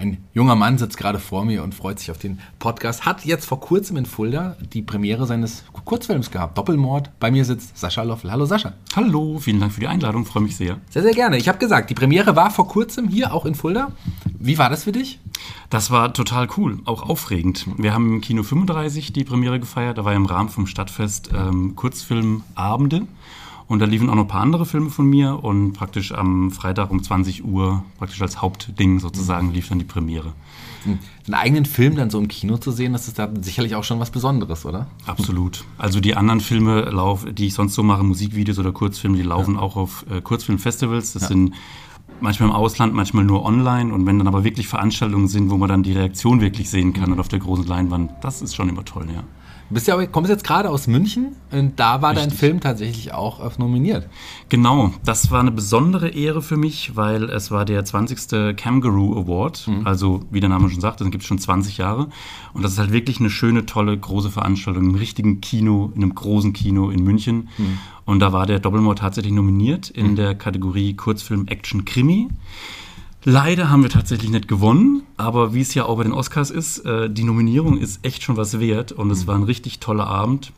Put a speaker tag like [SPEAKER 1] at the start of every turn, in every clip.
[SPEAKER 1] ein junger Mann sitzt gerade vor mir und freut sich auf den Podcast. Hat jetzt vor kurzem in Fulda die Premiere seines Kurzfilms gehabt, Doppelmord. Bei mir sitzt Sascha Loffel. Hallo Sascha.
[SPEAKER 2] Hallo, vielen Dank für die Einladung, freue mich sehr.
[SPEAKER 1] Sehr, sehr gerne. Ich habe gesagt, die Premiere war vor kurzem hier auch in Fulda. Wie war das für dich?
[SPEAKER 2] Das war total cool, auch aufregend. Wir haben im Kino 35 die Premiere gefeiert. Da war im Rahmen vom Stadtfest ähm, Kurzfilmabende. Und da liefen auch noch ein paar andere Filme von mir und praktisch am Freitag um 20 Uhr, praktisch als Hauptding sozusagen, lief dann die Premiere.
[SPEAKER 1] Einen eigenen Film dann so im Kino zu sehen, das ist da sicherlich auch schon was Besonderes, oder?
[SPEAKER 2] Absolut. Also die anderen Filme, die ich sonst so mache, Musikvideos oder Kurzfilme, die laufen ja. auch auf äh, Kurzfilmfestivals. Das ja. sind manchmal im Ausland, manchmal nur online. Und wenn dann aber wirklich Veranstaltungen sind, wo man dann die Reaktion wirklich sehen kann mhm. und auf der großen Leinwand, das ist schon immer toll, ja.
[SPEAKER 1] Du bist ja, kommst jetzt gerade aus München und da war Richtig. dein Film tatsächlich auch nominiert.
[SPEAKER 2] Genau, das war eine besondere Ehre für mich, weil es war der 20. Kangaroo Award. Mhm. Also, wie der Name schon sagt, das gibt es schon 20 Jahre. Und das ist halt wirklich eine schöne, tolle, große Veranstaltung im richtigen Kino, in einem großen Kino in München. Mhm. Und da war der Doppelmord tatsächlich nominiert in mhm. der Kategorie Kurzfilm Action Krimi. Leider haben wir tatsächlich nicht gewonnen, aber wie es ja auch bei den Oscars ist, äh, die Nominierung ist echt schon was wert und es mhm. war ein richtig toller Abend.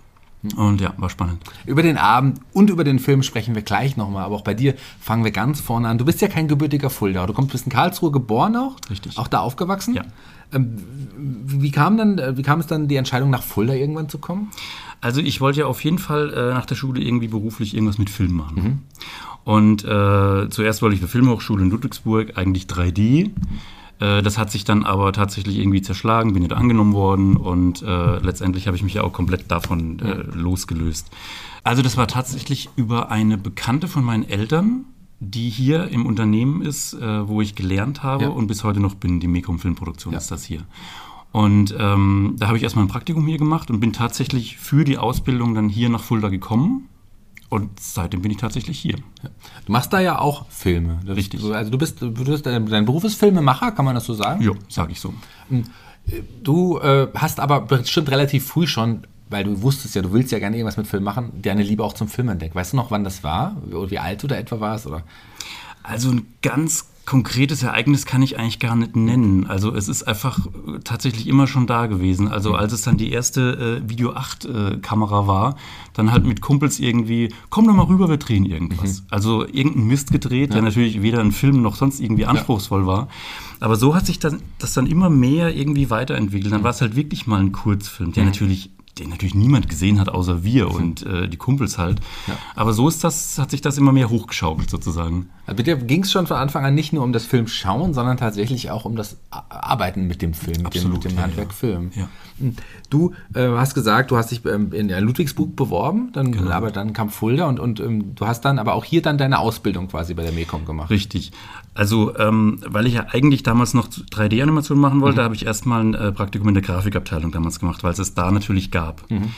[SPEAKER 2] Und ja, war spannend.
[SPEAKER 1] Über den Abend und über den Film sprechen wir gleich nochmal, aber auch bei dir fangen wir ganz vorne an. Du bist ja kein gebürtiger Fulda, du kommst, bist in Karlsruhe geboren auch.
[SPEAKER 2] Richtig.
[SPEAKER 1] Auch da aufgewachsen.
[SPEAKER 2] Ja.
[SPEAKER 1] Ähm, wie, kam dann, äh, wie kam es dann die Entscheidung, nach Fulda irgendwann zu kommen?
[SPEAKER 2] Also ich wollte ja auf jeden Fall äh, nach der Schule irgendwie beruflich irgendwas mit Film machen. Mhm. Und äh, zuerst wollte ich eine Filmhochschule in Ludwigsburg, eigentlich 3D. Äh, das hat sich dann aber tatsächlich irgendwie zerschlagen, bin nicht angenommen worden und äh, letztendlich habe ich mich ja auch komplett davon äh, losgelöst. Also das war tatsächlich über eine Bekannte von meinen Eltern, die hier im Unternehmen ist, äh, wo ich gelernt habe ja. und bis heute noch bin. Die Mekom Filmproduktion ja. ist das hier. Und ähm, da habe ich erstmal ein Praktikum hier gemacht und bin tatsächlich für die Ausbildung dann hier nach Fulda gekommen und seitdem bin ich tatsächlich hier.
[SPEAKER 1] Du machst da ja auch Filme.
[SPEAKER 2] Richtig.
[SPEAKER 1] also du bist, du bist, dein Beruf ist Filmemacher, kann man das so sagen?
[SPEAKER 2] Ja, sage ich so.
[SPEAKER 1] Hm, du äh, hast aber bestimmt relativ früh schon, weil du wusstest ja, du willst ja gerne irgendwas mit Film machen, deine Liebe auch zum Film entdeckt. Weißt du noch, wann das war? Oder wie alt du da etwa warst? Oder?
[SPEAKER 2] Also ein ganz konkretes Ereignis kann ich eigentlich gar nicht nennen. Also es ist einfach tatsächlich immer schon da gewesen. Also als es dann die erste äh, Video 8 äh, Kamera war, dann halt mit Kumpels irgendwie, komm doch mal rüber, wir drehen irgendwas. Mhm. Also irgendeinen Mist gedreht, ja. der natürlich weder ein Film noch sonst irgendwie anspruchsvoll ja. war. Aber so hat sich das, das dann immer mehr irgendwie weiterentwickelt. Dann war es halt wirklich mal ein Kurzfilm, der mhm. natürlich den natürlich niemand gesehen hat, außer wir und äh, die Kumpels halt. Ja. Aber so ist das, hat sich das immer mehr hochgeschaukelt sozusagen.
[SPEAKER 1] Also bei dir ging es schon von Anfang an nicht nur um das Film schauen, sondern tatsächlich auch um das Arbeiten mit dem Film, mit
[SPEAKER 2] Absolut,
[SPEAKER 1] dem, mit dem Handwerk
[SPEAKER 2] ja.
[SPEAKER 1] Film.
[SPEAKER 2] Ja.
[SPEAKER 1] Hm. Du äh, hast gesagt, du hast dich ähm, in Ludwigsburg beworben, dann, genau. aber dann kam Fulda und, und ähm, du hast dann aber auch hier dann deine Ausbildung quasi bei der Mekong gemacht.
[SPEAKER 2] Richtig. Also, ähm, weil ich ja eigentlich damals noch 3D-Animation machen wollte, mhm. habe ich erstmal ein äh, Praktikum in der Grafikabteilung damals gemacht, weil es es da natürlich gab. Mhm.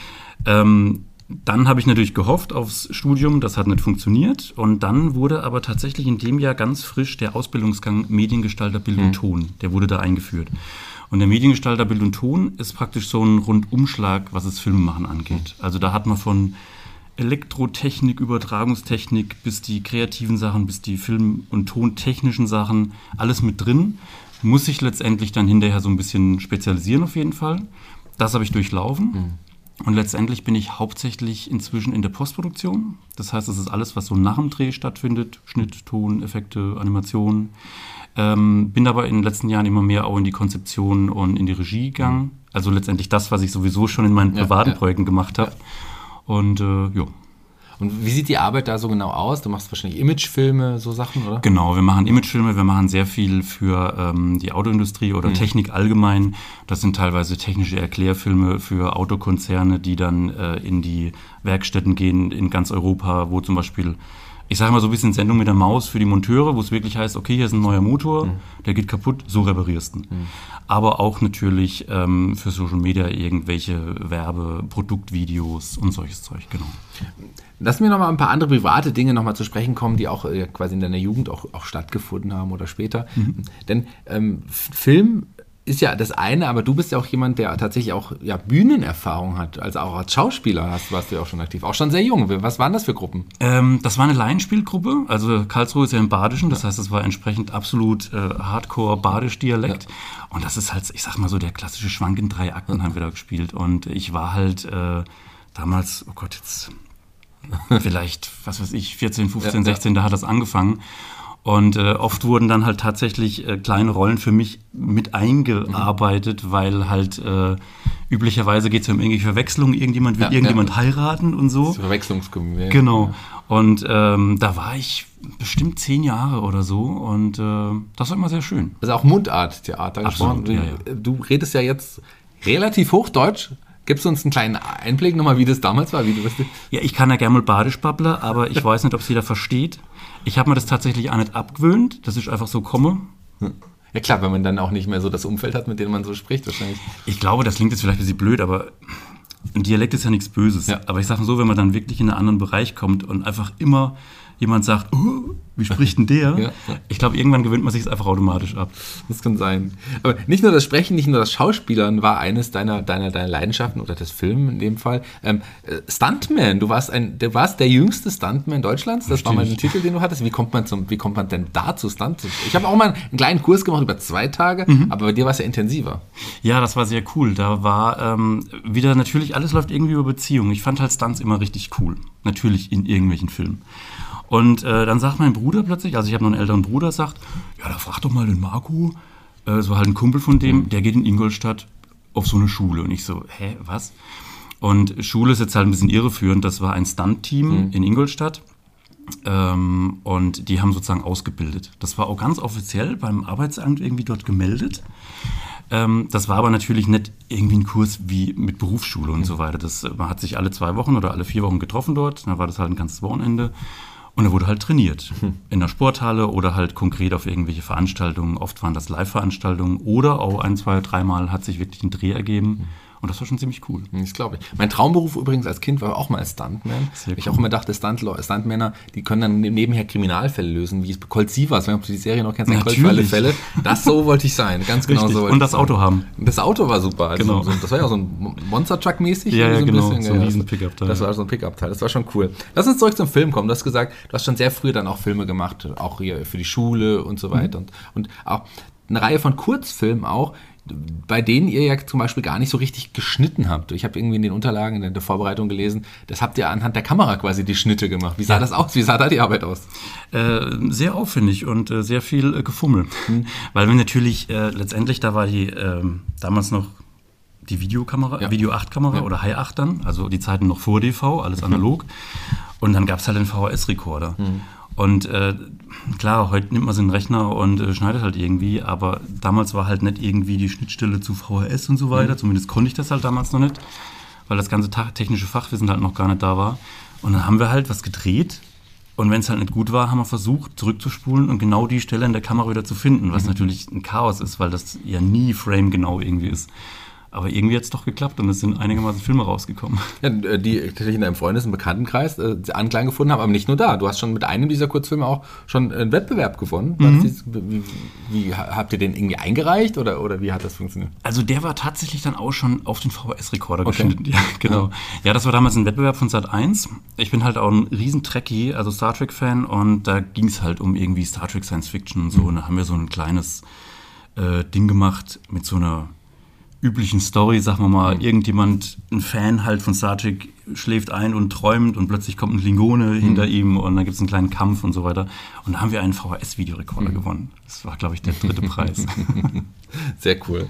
[SPEAKER 2] Ähm, dann habe ich natürlich gehofft aufs Studium, das hat nicht funktioniert. Und dann wurde aber tatsächlich in dem Jahr ganz frisch der Ausbildungsgang Mediengestalter Bild und mhm. Ton, der wurde da eingeführt. Und der Mediengestalter Bild und Ton ist praktisch so ein Rundumschlag, was das Filmemachen angeht. Also da hat man von Elektrotechnik, Übertragungstechnik bis die kreativen Sachen, bis die Film- und Tontechnischen Sachen, alles mit drin. Muss sich letztendlich dann hinterher so ein bisschen spezialisieren auf jeden Fall. Das habe ich durchlaufen. Mhm. Und letztendlich bin ich hauptsächlich inzwischen in der Postproduktion. Das heißt, das ist alles, was so nach dem Dreh stattfindet. Schnitt, Ton, Effekte, Animationen. Ähm, bin aber in den letzten Jahren immer mehr auch in die Konzeption und in die Regie gegangen. Also letztendlich das, was ich sowieso schon in meinen privaten ja, ja. Projekten gemacht habe. Ja. Und äh, ja.
[SPEAKER 1] Und wie sieht die Arbeit da so genau aus? Du machst wahrscheinlich Imagefilme, so Sachen, oder?
[SPEAKER 2] Genau, wir machen Imagefilme, wir machen sehr viel für ähm, die Autoindustrie oder mhm. Technik allgemein. Das sind teilweise technische Erklärfilme für Autokonzerne, die dann äh, in die Werkstätten gehen in ganz Europa, wo zum Beispiel ich sage mal so ein bisschen Sendung mit der Maus für die Monteure, wo es wirklich heißt, okay, hier ist ein neuer Motor,
[SPEAKER 1] Mhm.
[SPEAKER 2] der geht kaputt, so reparierst du ihn. Aber auch natürlich ähm, für Social Media irgendwelche Werbe-, Produktvideos und solches Zeug, genau.
[SPEAKER 1] Lass mir noch mal ein paar andere private Dinge noch mal zu sprechen kommen, die auch äh, quasi in deiner Jugend auch, auch stattgefunden haben oder später. Denn ähm, Film ist ja das eine, aber du bist ja auch jemand, der tatsächlich auch ja, Bühnenerfahrung hat. Also auch als Schauspieler hast, warst du ja auch schon aktiv. Auch schon sehr jung. Was waren das für Gruppen?
[SPEAKER 2] Ähm, das war eine Laienspielgruppe. Also Karlsruhe ist ja im Badischen, das heißt, es war entsprechend absolut äh, Hardcore-Badisch-Dialekt. Und das ist halt, ich sag mal so, der klassische Schwank in drei Akten haben wir da gespielt. Und ich war halt äh, damals, oh Gott, jetzt vielleicht, was weiß ich, 14, 15,
[SPEAKER 1] Ja, ja.
[SPEAKER 2] 16, da hat das angefangen. Und äh, oft wurden dann halt tatsächlich äh, kleine Rollen für mich mit eingearbeitet, weil halt äh, üblicherweise geht es ja um irgendwelche Verwechslungen, irgendjemand will
[SPEAKER 1] Ja,
[SPEAKER 2] irgendjemand
[SPEAKER 1] ja.
[SPEAKER 2] heiraten und so.
[SPEAKER 1] Verwechslungskomödie.
[SPEAKER 2] Genau. Und ähm, da war ich bestimmt zehn Jahre oder so und äh, das war immer sehr schön.
[SPEAKER 1] Also auch Mundarttheater
[SPEAKER 2] Absolut,
[SPEAKER 1] gesprochen.
[SPEAKER 2] ja, ja.
[SPEAKER 1] Du redest ja jetzt relativ Hochdeutsch. Gibst du uns einen kleinen Einblick nochmal, wie das damals war? Wie du?
[SPEAKER 2] Ja, ich kann ja gerne mal Badisch babbler, aber ich weiß nicht, ob es jeder versteht. Ich habe mir das tatsächlich auch nicht abgewöhnt, dass ich einfach so komme.
[SPEAKER 1] Ja klar, wenn man dann auch nicht mehr so das Umfeld hat, mit dem man so spricht, wahrscheinlich.
[SPEAKER 2] Ich glaube, das klingt jetzt vielleicht ein bisschen blöd, aber ein Dialekt ist ja nichts Böses.
[SPEAKER 1] Ja.
[SPEAKER 2] Aber ich sage mal so, wenn man dann wirklich in einen anderen Bereich kommt und einfach immer jemand sagt, oh, wie spricht denn der?
[SPEAKER 1] Ja, ja.
[SPEAKER 2] Ich glaube, irgendwann gewöhnt man sich es einfach automatisch ab.
[SPEAKER 1] Das kann sein. Aber nicht nur das Sprechen, nicht nur das Schauspielern war eines deiner, deiner, deiner Leidenschaften oder das Filmen in dem Fall. Ähm, äh, Stuntman, du warst, ein, du warst der jüngste Stuntman Deutschlands. Das war mal ein
[SPEAKER 2] Richtig.
[SPEAKER 1] Titel, den du hattest. Wie kommt man, zum, wie kommt man denn da zu Stunt? Ich habe auch mal einen kleinen Kurs gemacht über zwei Tage,
[SPEAKER 2] Mhm.
[SPEAKER 1] aber bei dir war es ja intensiver.
[SPEAKER 2] Ja, das war sehr cool. Da war ähm, wieder natürlich, alles läuft irgendwie über Beziehungen. Ich fand halt Stunts immer richtig cool. Natürlich in irgendwelchen Filmen. Und äh, dann sagt mein Bruder plötzlich, also ich habe noch einen älteren Bruder, sagt, ja, da frag doch mal den Marco. Äh, war halt ein Kumpel von dem, der geht in Ingolstadt auf so eine Schule. Und ich so, hä, was? Und Schule ist jetzt halt ein bisschen irreführend. Das war ein Stunt-Team in Ingolstadt. Ähm, und die haben sozusagen ausgebildet. Das war auch ganz offiziell beim Arbeitsamt irgendwie dort gemeldet. Ähm, das war aber natürlich nicht irgendwie ein Kurs wie mit Berufsschule und so weiter. Das, man hat sich alle zwei Wochen oder alle vier Wochen getroffen dort. Dann war das halt ein ganzes Wochenende. Und da wurde halt trainiert. In der Sporthalle oder halt konkret auf irgendwelche Veranstaltungen. Oft waren das Live-Veranstaltungen oder auch ein, zwei, dreimal hat sich wirklich ein Dreh ergeben. Und das war schon ziemlich cool.
[SPEAKER 1] Das glaube ich. Mein Traumberuf übrigens als Kind war auch mal Stuntman.
[SPEAKER 2] Sehr
[SPEAKER 1] Ich
[SPEAKER 2] cool.
[SPEAKER 1] auch immer dachte, Stunt Stuntmänner, die können dann ne- nebenher Kriminalfälle lösen, wie es bei Colt Sievers, wenn du die Serie noch kennst, ein Colt für
[SPEAKER 2] Natürlich.
[SPEAKER 1] Fälle. Das so wollte ich sein, ganz genau
[SPEAKER 2] Richtig.
[SPEAKER 1] so. wollte
[SPEAKER 2] Und das
[SPEAKER 1] sein.
[SPEAKER 2] Auto haben.
[SPEAKER 1] Das Auto war super. Also
[SPEAKER 2] Genau.
[SPEAKER 1] so, das war ja auch so ein Monster-Truck-mäßig.
[SPEAKER 2] Ja, ja,
[SPEAKER 1] so
[SPEAKER 2] genau.
[SPEAKER 1] bisschen.
[SPEAKER 2] So ein
[SPEAKER 1] Ja,
[SPEAKER 2] riesen
[SPEAKER 1] das-
[SPEAKER 2] Pickup-Teil.
[SPEAKER 1] Das war so ein Pickup-Teil. Das war schon cool. Lass uns zurück zum Film kommen. Du hast gesagt, du hast schon sehr früh dann auch Filme gemacht, auch hier für die Schule und so weiter. Und, und auch eine Reihe von Kurzfilmen auch, bei denen ihr ja zum Beispiel gar nicht so richtig geschnitten habt. Ich habe irgendwie in den Unterlagen, in der Vorbereitung gelesen, das habt ihr anhand der Kamera quasi die Schnitte gemacht. Wie sah das aus? Wie sah da die Arbeit aus?
[SPEAKER 2] Äh, sehr aufwendig und äh, sehr viel äh, Gefummel.
[SPEAKER 1] Hm.
[SPEAKER 2] Weil wir natürlich äh, letztendlich, da war die ähm, damals noch die Videokamera,
[SPEAKER 1] Ja.
[SPEAKER 2] Video 8 Kamera
[SPEAKER 1] Ja.
[SPEAKER 2] oder High 8 dann, also die Zeiten noch vor DV, alles analog. Und dann gab es halt den VHS-Rekorder.
[SPEAKER 1] Hm.
[SPEAKER 2] Und äh, klar, heute nimmt man so einen Rechner und äh, schneidet halt irgendwie, aber damals war halt nicht irgendwie die Schnittstelle zu VHS und so weiter. Zumindest konnte ich das halt damals noch nicht, weil das ganze technische Fachwissen halt noch gar nicht da war. Und dann haben wir halt was gedreht und wenn es halt nicht gut war, haben wir versucht, zurückzuspulen und genau die Stelle in der Kamera wieder zu finden, was natürlich ein Chaos ist, weil das ja nie framegenau irgendwie ist. Aber irgendwie hat es doch geklappt und es sind einigermaßen Filme rausgekommen.
[SPEAKER 1] Ja, die tatsächlich in deinem Freundes- und Bekanntenkreis äh, Anklang gefunden haben, aber nicht nur da. Du hast schon mit einem dieser Kurzfilme auch schon einen Wettbewerb gewonnen. War das dies- Wie, wie, habt ihr den irgendwie eingereicht oder, oder wie hat das funktioniert?
[SPEAKER 2] Also der war tatsächlich dann auch schon auf den VHS-Rekorder
[SPEAKER 1] Okay.
[SPEAKER 2] geschnitten. Ja, genau. Ja. das war damals ein Wettbewerb von Sat 1. Ich bin halt auch ein riesen Trekkie, also Star Trek-Fan und da ging es halt um irgendwie Star Trek Science Fiction und so. Und da haben wir so ein kleines äh, Ding gemacht mit so einer üblichen Story, sagen wir mal, irgendjemand, ein Fan halt von Star Trek, schläft ein und träumt und plötzlich kommt ein Klingone hinter ihm und dann gibt es einen kleinen Kampf und so weiter. Und da haben wir einen VHS-Videorekorder gewonnen. Das war, glaube ich, der dritte Preis.
[SPEAKER 1] Sehr cool.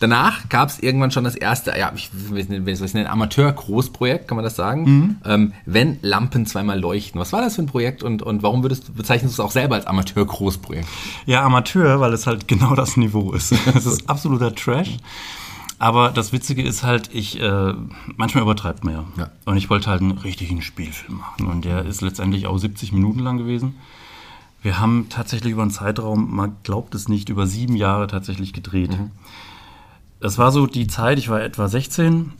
[SPEAKER 1] Danach gab es irgendwann schon das erste, ja, ich weiß nicht, ein Amateur-Großprojekt, kann man das sagen? Ähm, wenn Lampen zweimal leuchten. Was war das für ein Projekt und, und warum würdest bezeichnest du es auch selber als Amateur-Großprojekt?
[SPEAKER 2] Ja, Amateur, weil es halt genau das Niveau ist. Es ist absoluter Trash. Aber das Witzige ist halt, ich äh, manchmal übertreibt man ja.
[SPEAKER 1] Ja.
[SPEAKER 2] Und ich wollte halt einen richtigen Spielfilm machen. Und der ist letztendlich auch 70 Minuten lang gewesen. Wir haben tatsächlich über einen Zeitraum, man glaubt es nicht, über sieben Jahre tatsächlich gedreht. Das war so die Zeit, ich war etwa 16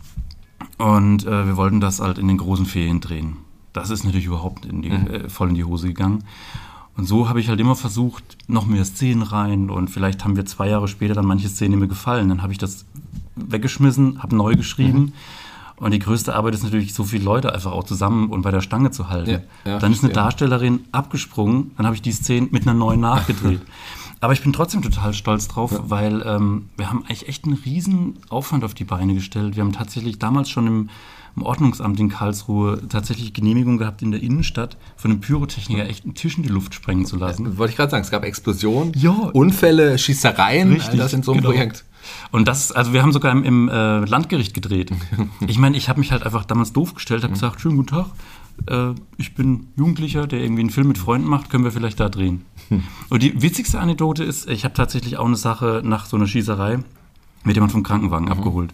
[SPEAKER 2] und äh, wir wollten das halt in den großen Ferien drehen. Das ist natürlich überhaupt in die, äh, voll in die Hose gegangen. Und so habe ich halt immer versucht, noch mehr Szenen rein und vielleicht haben wir zwei Jahre später dann manche Szenen mir gefallen. Dann habe ich das weggeschmissen, habe neu geschrieben. Und die größte Arbeit ist natürlich, so viele Leute einfach auch zusammen und bei der Stange zu halten.
[SPEAKER 1] Ja, ja,
[SPEAKER 2] dann ist eine. Darstellerin abgesprungen, dann habe ich die Szene mit einer neuen nachgedreht. Aber ich bin trotzdem total stolz drauf, weil ähm, wir haben eigentlich echt einen riesen Aufwand auf die Beine gestellt. Wir haben tatsächlich damals schon im, im Ordnungsamt in Karlsruhe tatsächlich Genehmigung gehabt, in der Innenstadt von einem Pyrotechniker echt einen Tisch in die Luft sprengen zu lassen.
[SPEAKER 1] Wollte ich gerade sagen, es gab Explosionen,
[SPEAKER 2] Ja.
[SPEAKER 1] Unfälle, Schießereien, all das in so einem
[SPEAKER 2] genau.
[SPEAKER 1] Projekt.
[SPEAKER 2] Und das, also wir haben sogar im, im äh, Landgericht gedreht. Ich meine, ich habe mich halt einfach damals doof gestellt, habe gesagt, schönen guten Tag, äh, ich bin Jugendlicher, der irgendwie einen Film mit Freunden macht, können wir vielleicht da drehen. Und die witzigste Anekdote ist, ich habe tatsächlich auch eine Sache nach so einer Schießerei mit jemand vom Krankenwagen abgeholt.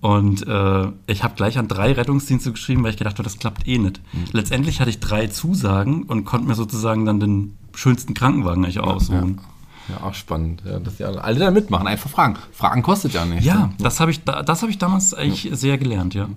[SPEAKER 2] Und äh, ich habe gleich an drei Rettungsdienste geschrieben, weil ich gedacht habe, das klappt eh nicht. Letztendlich hatte ich drei Zusagen und konnte mir sozusagen dann den schönsten Krankenwagen eigentlich aussuchen.
[SPEAKER 1] Ja, auch spannend. Ja, dass die alle, alle da mitmachen. Einfach fragen. Fragen kostet ja nichts.
[SPEAKER 2] Ja,
[SPEAKER 1] ne?
[SPEAKER 2] das habe ich, da, das hab ich damals eigentlich sehr gelernt, ja.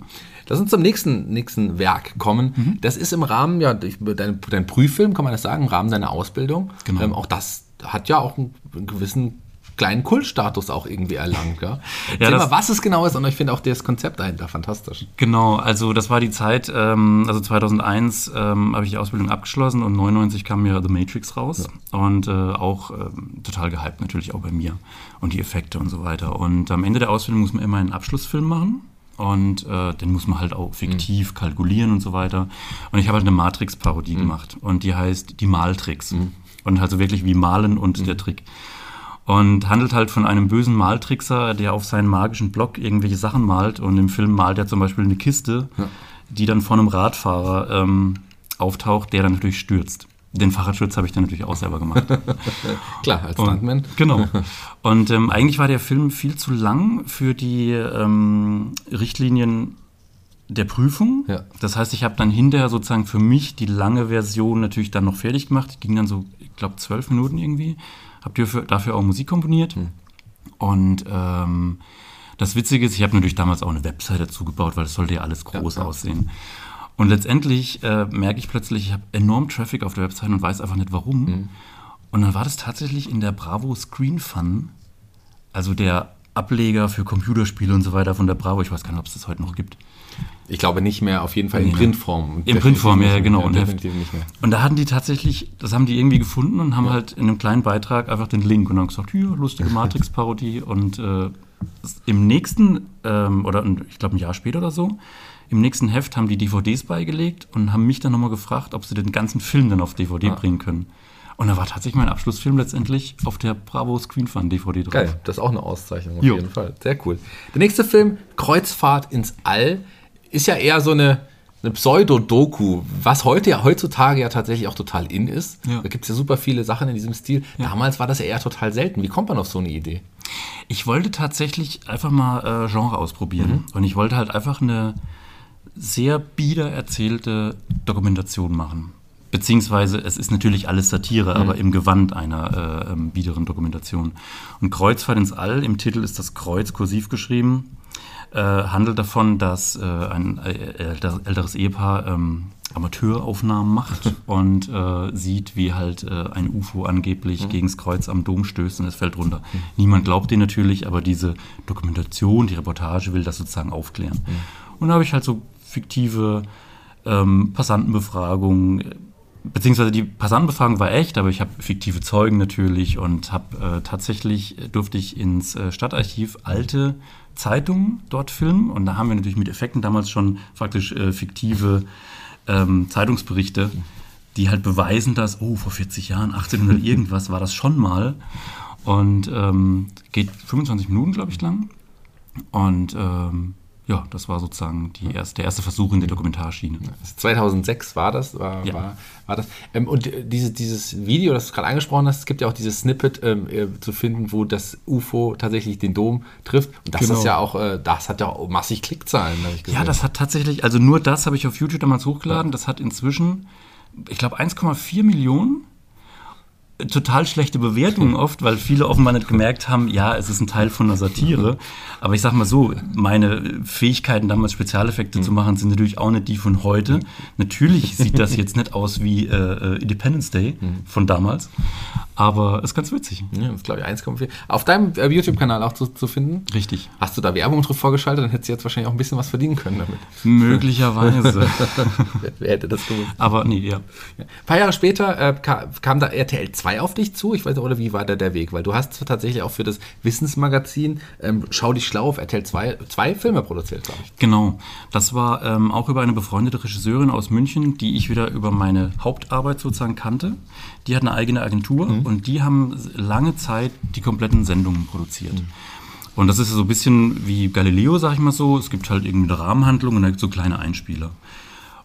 [SPEAKER 1] Lass uns zum nächsten, nächsten Werk kommen.
[SPEAKER 2] Mhm.
[SPEAKER 1] Das ist im Rahmen, ja, dein, dein Prüffilm, kann man das sagen, im Rahmen deiner Ausbildung.
[SPEAKER 2] Genau.
[SPEAKER 1] Ähm, auch das hat ja auch einen gewissen kleinen Kultstatus auch irgendwie erlangt. Ja? Erzähl
[SPEAKER 2] das-
[SPEAKER 1] mal, was es genau ist und ich finde auch das Konzept dahinter fantastisch.
[SPEAKER 2] Genau, also das war die Zeit, ähm, also 2001 ähm, habe ich die Ausbildung abgeschlossen und 99 kam mir The Matrix raus und äh, auch ähm, total gehypt natürlich auch bei mir und die Effekte und so weiter. Und am Ende der Ausbildung muss man immer einen Abschlussfilm machen und äh, den muss man halt auch fiktiv kalkulieren und so weiter. Und ich habe halt eine Matrix-Parodie gemacht und die heißt Die Maltricks und also wirklich wie Malen und der Trick. Und handelt halt von einem bösen Maltrickser, der auf seinen magischen Block irgendwelche Sachen malt. Und im Film malt er zum Beispiel eine Kiste, die dann von einem Radfahrer ähm, auftaucht, der dann natürlich stürzt. Den Fahrradschutz habe ich dann natürlich auch selber gemacht.
[SPEAKER 1] Klar, als Stuntman.
[SPEAKER 2] Genau. Und ähm, eigentlich war der Film viel zu lang für die ähm, Richtlinien der Prüfung.
[SPEAKER 1] Ja.
[SPEAKER 2] Das heißt, ich habe dann hinterher sozusagen für mich die lange Version natürlich dann noch fertig gemacht. Die ging dann so, ich glaube, zwölf Minuten irgendwie. Habe dafür, dafür auch Musik komponiert. Und ähm, das Witzige ist, ich habe natürlich damals auch eine Website dazu gebaut, weil es sollte ja alles groß
[SPEAKER 1] ja.
[SPEAKER 2] aussehen. Und letztendlich äh, merke ich plötzlich, ich habe enorm Traffic auf der Website und weiß einfach nicht warum.
[SPEAKER 1] Mhm.
[SPEAKER 2] Und dann war das tatsächlich in der Bravo Screen Fun, also der Ableger für Computerspiele und so weiter von der Bravo. Ich weiß gar nicht, ob es das heute noch gibt.
[SPEAKER 1] Ich glaube nicht mehr, auf jeden Fall in
[SPEAKER 2] Nee.
[SPEAKER 1] Printform.
[SPEAKER 2] In Printform, ja, genau. und. Und da hatten die tatsächlich, das haben die irgendwie gefunden und haben halt in einem kleinen Beitrag einfach den Link und dann gesagt, hier, lustige Matrix-Parodie. und äh, im nächsten, ähm, oder ich glaube ein Jahr später oder so, im nächsten Heft haben die DVDs beigelegt und haben mich dann nochmal gefragt, ob sie den ganzen Film dann auf DVD bringen können. Und da war tatsächlich mein Abschlussfilm letztendlich auf der Bravo Screen Fun DVD drauf.
[SPEAKER 1] Geil, das ist auch eine Auszeichnung auf
[SPEAKER 2] Jo.
[SPEAKER 1] jeden Fall. Sehr cool. Der nächste Film, Kreuzfahrt ins All, ist ja eher so eine, eine Pseudo-Doku, was heute ja heutzutage ja tatsächlich auch total in ist.
[SPEAKER 2] Ja.
[SPEAKER 1] Da gibt es ja super viele Sachen in diesem Stil. Damals war das ja eher total selten. Wie kommt man auf so eine Idee?
[SPEAKER 2] Ich wollte tatsächlich einfach mal äh, Genre ausprobieren. Und ich wollte halt einfach eine sehr bieder erzählte Dokumentation machen. Beziehungsweise es ist natürlich alles Satire, aber im Gewand einer äh, ähm, biederen Dokumentation. Und Kreuzfahrt ins All, im Titel ist das Kreuz kursiv geschrieben, äh, handelt davon, dass äh, ein äh, älter- älteres Ehepaar ähm, Amateuraufnahmen macht und äh, sieht, wie halt äh, ein UFO angeblich gegens Kreuz am Dom stößt und es fällt runter. Niemand glaubt den natürlich, aber diese Dokumentation, die Reportage will das sozusagen aufklären. Und da habe ich halt so fiktive ähm, Passantenbefragungen, äh, beziehungsweise die Passantenbefragung war echt, aber ich habe fiktive Zeugen natürlich und habe äh, tatsächlich durfte ich ins äh, Stadtarchiv alte Zeitungen dort filmen und da haben wir natürlich mit Effekten damals schon faktisch äh, fiktive ähm, Zeitungsberichte, die halt beweisen, dass, oh, vor 40 Jahren, 1800 irgendwas war das schon mal und ähm, geht 25 Minuten, glaube ich, lang und ähm, ja, das war sozusagen erste, der erste Versuch in der Dokumentarschiene.
[SPEAKER 1] 2006 war das, war,
[SPEAKER 2] Ja.
[SPEAKER 1] war, war das. Ähm, und äh, diese, dieses Video, das du gerade angesprochen hast, es gibt ja auch dieses Snippet ähm, äh, zu finden, wo das UFO tatsächlich den Dom trifft. Und das
[SPEAKER 2] Genau.
[SPEAKER 1] ist ja auch, äh, das hat ja auch massig Klickzahlen, habe ich gesehen.
[SPEAKER 2] Ja, das hat tatsächlich, also nur das habe ich auf YouTube damals hochgeladen. Das hat inzwischen, ich glaube, 1,4 Millionen. Total schlechte Bewertungen oft, weil viele offenbar nicht gemerkt haben, ja, es ist ein Teil von einer Satire. Aber ich sag mal so, meine Fähigkeiten damals Spezialeffekte zu machen, sind natürlich auch nicht die von heute. Natürlich sieht das jetzt nicht aus wie äh, äh, Independence Day von damals, aber ist ganz witzig.
[SPEAKER 1] Ja, das glaube ich 1,4. Auf deinem äh, YouTube-Kanal auch zu, zu finden.
[SPEAKER 2] Richtig.
[SPEAKER 1] Hast du da Werbung drauf vorgeschaltet, dann hättest du jetzt wahrscheinlich auch ein bisschen was verdienen können damit.
[SPEAKER 2] Möglicherweise.
[SPEAKER 1] wer, wer hätte das gewusst?
[SPEAKER 2] aber nee, ja.
[SPEAKER 1] Ja. Ein paar Jahre später äh, kam, kam da RTL 2 auf dich zu. Ich weiß nicht, oder wie war da der Weg? Weil du hast tatsächlich auch für das Wissensmagazin ähm, Schau dich schlau auf RTL 2 zwei Filme produziert, glaube ich.
[SPEAKER 2] Genau. Das war ähm, auch über eine befreundete Regisseurin aus München, die ich wieder über meine Hauptarbeit sozusagen kannte. Die hat eine eigene Agentur und die haben lange Zeit die kompletten Sendungen produziert. Und das ist so ein bisschen wie Galileo, sag ich mal so. Es gibt halt irgendwie eine Rahmenhandlung und dann gibt es so kleine Einspieler.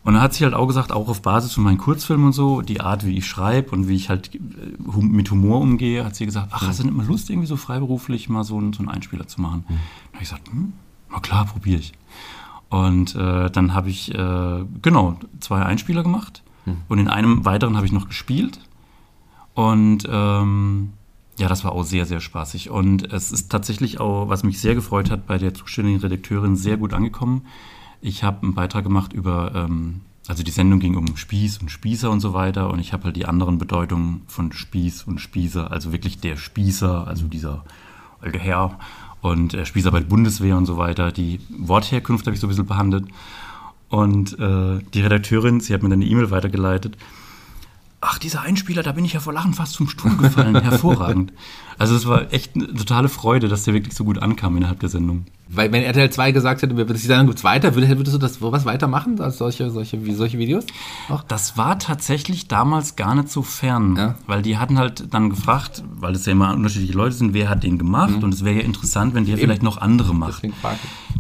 [SPEAKER 2] Und dann hat sie halt auch gesagt, auch auf Basis von meinen Kurzfilmen und so, die Art, wie ich schreibe und wie ich halt äh, hum- mit Humor umgehe, hat sie gesagt, ach, hast du nicht mal Lust, irgendwie so freiberuflich mal so einen, so einen Einspieler zu machen? Dann habe ich gesagt, hm, na klar, probiere ich. Und äh, dann habe ich, äh, genau, zwei Einspieler gemacht. Und in einem weiteren habe ich noch gespielt. Und ähm, ja, das war auch sehr, sehr spaßig. Und es ist tatsächlich auch, was mich sehr gefreut hat, bei der zuständigen Redakteurin sehr gut angekommen. Ich habe einen Beitrag gemacht über, ähm, also die Sendung ging um Spieß und Spießer und so weiter. Und ich habe halt die anderen Bedeutungen von Spieß und Spießer, also wirklich der Spießer, also dieser alte Herr und äh, Spießer bei der Bundeswehr und so weiter. Die Wortherkunft habe ich so ein bisschen behandelt. Und äh, die Redakteurin, sie hat mir dann eine E-Mail weitergeleitet. Ach, dieser Einspieler, da bin ich ja vor Lachen fast vom Stuhl gefallen. Hervorragend. Also es war echt eine totale Freude, dass der wirklich so gut ankam innerhalb der Sendung.
[SPEAKER 1] Weil wenn RTL 2 gesagt hätte, wir würden die Sendung gibt's weiter, würdest, du das sowas weitermachen? Also solche, solche, wie solche Videos? Auch?
[SPEAKER 2] Das war tatsächlich damals gar nicht so fern,
[SPEAKER 1] Ja.
[SPEAKER 2] weil die hatten halt dann gefragt, weil es ja immer unterschiedliche Leute sind, wer hat den gemacht und es wäre ja interessant, wenn der vielleicht noch andere macht.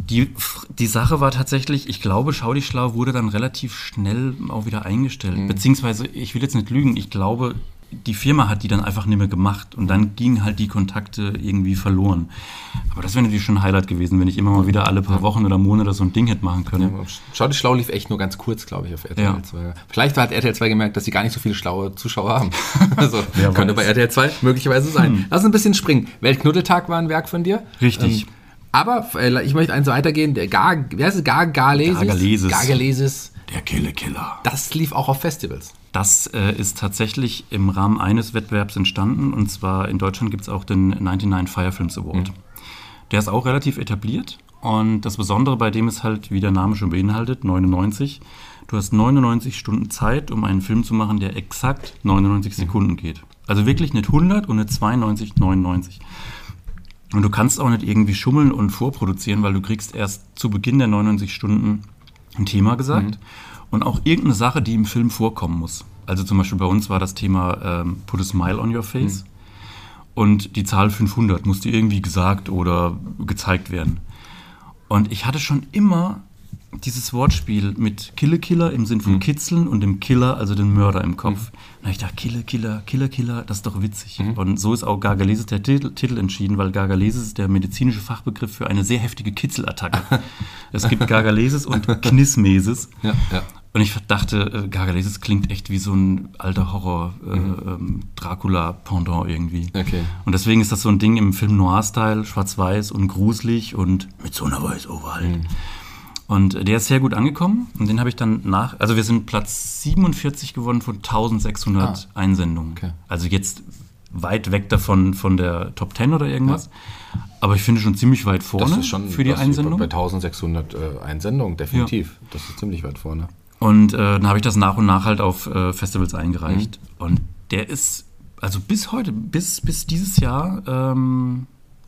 [SPEAKER 2] Die, die Sache war tatsächlich, ich glaube, Schau dich schlau wurde dann relativ schnell auch wieder eingestellt. Beziehungsweise, ich will jetzt nicht lügen, ich glaube, die Firma hat die dann einfach nicht mehr gemacht und dann gingen halt die Kontakte irgendwie verloren. Aber das wäre natürlich schon ein Highlight gewesen, wenn ich immer mal wieder alle paar Wochen oder Monate so ein Ding hätte machen können.
[SPEAKER 1] Schau dich schlau lief echt nur ganz kurz, glaube ich, auf RTL
[SPEAKER 2] Ja.
[SPEAKER 1] 2. Vielleicht hat RTL 2 gemerkt, dass sie gar nicht so viele schlaue Zuschauer haben. also
[SPEAKER 2] Wer
[SPEAKER 1] könnte bei. RTL 2 möglicherweise sein. Lass uns ein bisschen springen. Weltknuddeltag war ein Werk von dir.
[SPEAKER 2] Richtig.
[SPEAKER 1] Ähm, aber äh, ich möchte eins weitergehen. Der Gar, wer heißt es? Gar, Garlesis?
[SPEAKER 2] Gargalesis.
[SPEAKER 1] Gargalesis.
[SPEAKER 2] Der Kille Killer.
[SPEAKER 1] Das lief auch auf Festivals.
[SPEAKER 2] Das äh, ist tatsächlich im Rahmen eines Wettbewerbs entstanden. Und zwar in Deutschland gibt es auch den 99 Fire Films Award. Der ist auch relativ etabliert. Und das Besondere bei dem ist halt, wie der Name schon beinhaltet, 99. Du hast 99 Stunden Zeit, um einen Film zu machen, der exakt 99 Sekunden geht. Also wirklich nicht 100 und nicht 92, 99. Und du kannst auch nicht irgendwie schummeln und vorproduzieren, weil du kriegst erst zu Beginn der 99 Stunden ein Thema gesagt und auch irgendeine Sache, die im Film vorkommen muss. Also zum Beispiel bei uns war das Thema ähm, Put a Smile on Your Face und die Zahl 500 musste irgendwie gesagt oder gezeigt werden. Und ich hatte schon immer dieses Wortspiel mit Kille Killer im Sinn von Kitzeln und dem Killer, also den Mörder im Kopf. Und ich dachte, Kille Killer, Killer Killer, das ist doch witzig. Und so ist auch Gargalesis der Titel, Titel entschieden, weil Gargalesis ist der medizinische Fachbegriff für eine sehr heftige Kitzelattacke. es gibt Gargalesis und Knismesis.
[SPEAKER 1] Ja, ja.
[SPEAKER 2] Und ich dachte, äh, Gargalesis klingt echt wie so ein alter Horror, äh, ähm, Dracula-Pendant irgendwie.
[SPEAKER 1] Okay.
[SPEAKER 2] Und deswegen ist das so ein Ding im Film Noir-Style, schwarz-weiß und gruselig und mit so einer Weiß-Over halt. Und der ist sehr gut angekommen und den habe ich dann nach, also wir sind Platz 47 gewonnen von 1600 Einsendungen.
[SPEAKER 1] Okay.
[SPEAKER 2] Also jetzt weit weg davon von der Top 10 oder irgendwas. Aber ich finde schon ziemlich weit vorne
[SPEAKER 1] Das ist schon
[SPEAKER 2] für die Einsendung.
[SPEAKER 1] Bei 1600 äh, Einsendungen, definitiv. Das ist ziemlich weit vorne.
[SPEAKER 2] Und äh, dann habe ich das nach und nach halt auf äh, Festivals eingereicht.
[SPEAKER 1] Mhm.
[SPEAKER 2] Und der ist, also bis heute, bis, bis dieses Jahr, ähm,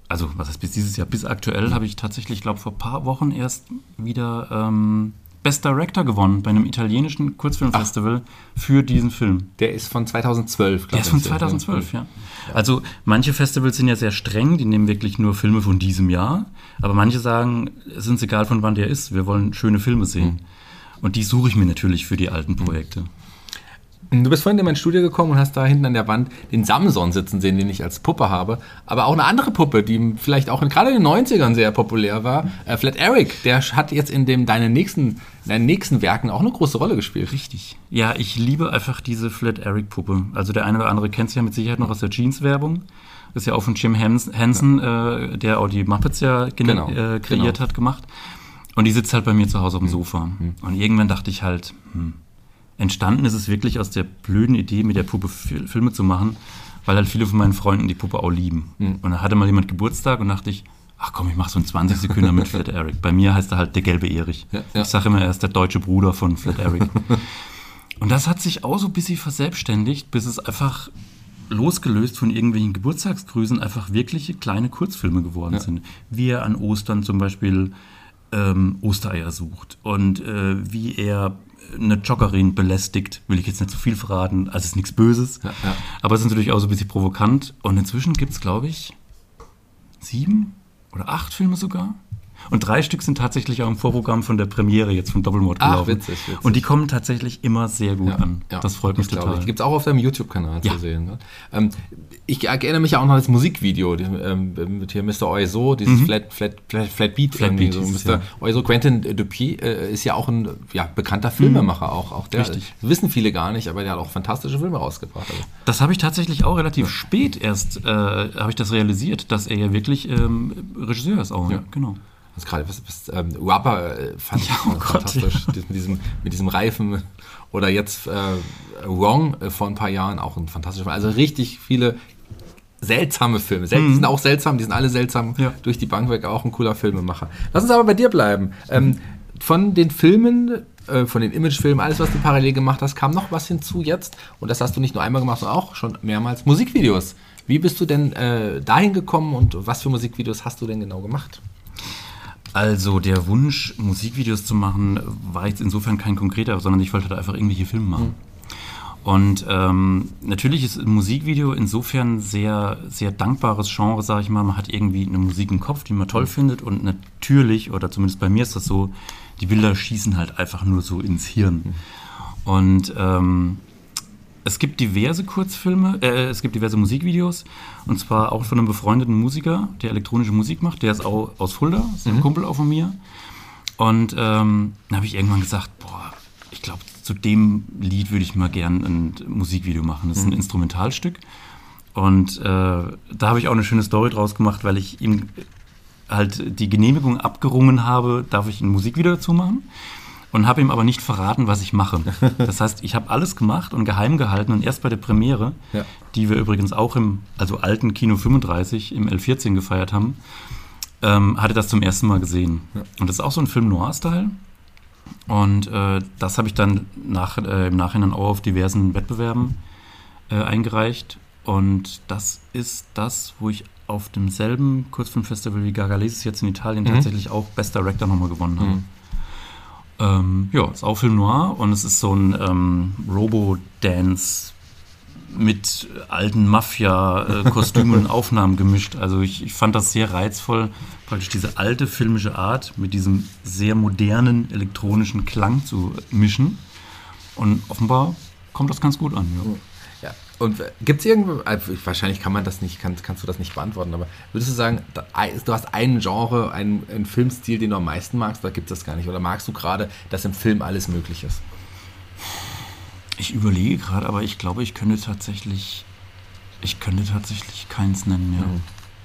[SPEAKER 2] also was heißt bis dieses Jahr, bis aktuell habe ich tatsächlich, ich glaube vor ein paar Wochen erst wieder ähm, Best Director gewonnen bei einem italienischen Kurzfilmfestival für diesen Film.
[SPEAKER 1] Der ist von 2012,
[SPEAKER 2] Der ist von 2012, ja. Also manche Festivals sind ja sehr streng, die nehmen wirklich nur Filme von diesem Jahr, aber manche sagen, es ist uns egal von wann der ist, wir wollen schöne Filme sehen. Und die suche ich mir natürlich für die alten Projekte.
[SPEAKER 1] Du bist vorhin in mein Studio gekommen und hast da hinten an der Wand den Samson sitzen sehen, den ich als Puppe habe. Aber auch eine andere Puppe, die vielleicht auch in, gerade in den 90ern sehr populär war. Äh, Flat Eric, der hat jetzt in dem, deinen, nächsten, deinen nächsten Werken auch eine große Rolle gespielt.
[SPEAKER 2] Richtig. Ja, ich liebe einfach diese Flat Eric Puppe. Also der eine oder andere kennt sie ja mit Sicherheit noch aus der Jeans-Werbung. Das ist ja auch von Jim Hens- Henson, äh, der auch die Muppets ja
[SPEAKER 1] Genau,
[SPEAKER 2] äh, kreiert
[SPEAKER 1] genau.
[SPEAKER 2] hat, gemacht. Und die sitzt halt bei mir zu Hause auf dem Sofa. Und irgendwann dachte ich halt, hm, entstanden ist es wirklich aus der blöden Idee, mit der Puppe Fil- Filme zu machen, weil halt viele von meinen Freunden die Puppe auch lieben. Und da hatte mal jemand Geburtstag und dachte ich, ach komm, ich mache so einen 20 Sekunden mit Flat Eric. Bei mir heißt er halt der gelbe Erich.
[SPEAKER 1] Ja, ja.
[SPEAKER 2] Ich sage immer, er ist der deutsche Bruder von Flat Eric. und das hat sich auch so ein bisschen verselbstständigt, bis es einfach losgelöst von irgendwelchen Geburtstagsgrüßen einfach wirkliche kleine Kurzfilme geworden sind. Wie er an Ostern zum Beispiel ähm, Ostereier sucht und äh, wie er eine Joggerin belästigt, will ich jetzt nicht zu viel verraten, also es ist nichts Böses,
[SPEAKER 1] Ja, ja.
[SPEAKER 2] aber es ist natürlich auch so ein bisschen provokant und inzwischen gibt es, glaube ich, sieben oder acht Filme sogar. Und drei Stück sind tatsächlich auch im Vorprogramm von der Premiere jetzt von Doppelmord
[SPEAKER 1] Ach,
[SPEAKER 2] gelaufen.
[SPEAKER 1] witzig, witzig.
[SPEAKER 2] Und die kommen tatsächlich immer sehr gut an. Das freut mich total.
[SPEAKER 1] Ich. Gibt es auch auf deinem YouTube-Kanal
[SPEAKER 2] Ja.
[SPEAKER 1] zu sehen. Ne? Ähm, ich erinnere mich ja auch noch an das Musikvideo die, ähm, mit hier Mr. Oizo, dieses Flat, Flat, Flat, Flat Beat.
[SPEAKER 2] Mhm. Flat Beat
[SPEAKER 1] so. Mr.
[SPEAKER 2] ja.
[SPEAKER 1] Oizo, Quentin Dupieux äh, ist ja auch ein ja, bekannter Filmemacher. Auch, auch der,
[SPEAKER 2] Mhm. Richtig.
[SPEAKER 1] Wissen viele gar nicht, aber der hat auch fantastische Filme rausgebracht. Also.
[SPEAKER 2] Das habe ich tatsächlich auch relativ spät erst, äh, habe ich das realisiert, dass er ja wirklich ähm, Regisseur ist auch. Ja. Genau.
[SPEAKER 1] Das gerade, was, was ähm, Rubber äh, fand ich
[SPEAKER 2] oh
[SPEAKER 1] auch
[SPEAKER 2] Gott,
[SPEAKER 1] fantastisch. Mit, diesem, mit diesem Reifen. Oder jetzt äh, Wrong äh, vor ein paar Jahren auch ein fantastischer Film. Also richtig viele seltsame Filme. Sel Die sind auch seltsam, die sind alle seltsam
[SPEAKER 2] Mhm. Ja.
[SPEAKER 1] durch die Bank weg, auch ein cooler Filmemacher. Lass uns aber bei dir bleiben. Ähm, von den Filmen, äh, von den Imagefilmen, alles, was du parallel gemacht hast, kam noch was hinzu jetzt. Und das hast du nicht nur einmal gemacht, sondern auch schon mehrmals. Musikvideos. Wie bist du denn äh, dahin gekommen und was für Musikvideos hast du denn genau gemacht?
[SPEAKER 2] Also der Wunsch, Musikvideos zu machen, war jetzt insofern kein konkreter, sondern ich wollte da einfach irgendwelche Filme machen. Und ähm, natürlich ist ein Musikvideo insofern sehr, sehr dankbares Genre, sage ich mal. Man hat irgendwie eine Musik im Kopf, die man toll findet und natürlich, oder zumindest bei mir ist das so, die Bilder schießen halt einfach nur so ins Hirn. Und ähm, es gibt diverse Kurzfilme, äh, es gibt diverse Musikvideos und zwar auch von einem befreundeten Musiker, der elektronische Musik macht. Der ist auch aus Fulda, ist ein Kumpel auch von mir. Und ähm, dann habe ich irgendwann gesagt, boah, ich glaube, zu dem Lied würde ich mal gern ein Musikvideo machen. Das ist ein Instrumentalstück. Und äh, da habe ich auch eine schöne Story draus gemacht, weil ich ihm halt die Genehmigung abgerungen habe, darf ich ein Musikvideo dazu machen. Und habe ihm aber nicht verraten, was ich mache. Das heißt, ich habe alles gemacht und geheim gehalten und erst bei der Premiere,
[SPEAKER 1] Ja.
[SPEAKER 2] die wir übrigens auch im also alten Kino 35 im L14 gefeiert haben, ähm, hatte das zum ersten Mal gesehen. Und das ist auch so ein Film Noir-Style. Und äh, das habe ich dann nach, äh, im Nachhinein auch auf diversen Wettbewerben äh, eingereicht. Und das ist das, wo ich auf demselben Kurzfilmfestival wie Gargalesis jetzt in Italien tatsächlich auch Best Director nochmal gewonnen habe. Ähm, ja, ist auch Film Noir und es ist so ein ähm, Robo-Dance mit alten Mafia-Kostümen und Aufnahmen gemischt. Also ich, ich fand das sehr reizvoll, praktisch diese alte filmische Art mit diesem sehr modernen elektronischen Klang zu mischen. Und offenbar kommt das ganz gut an. Ja.
[SPEAKER 1] Ja. Und gibt es irgendwo, also wahrscheinlich kann man das nicht, kann, kannst du das nicht beantworten, aber würdest du sagen, du hast einen Genre, einen, einen Filmstil, den du am meisten magst, oder gibt es das gar nicht? Oder magst du gerade, dass im Film alles möglich ist?
[SPEAKER 2] Ich überlege gerade, aber ich glaube, ich könnte tatsächlich, ich könnte tatsächlich keins nennen. Ja.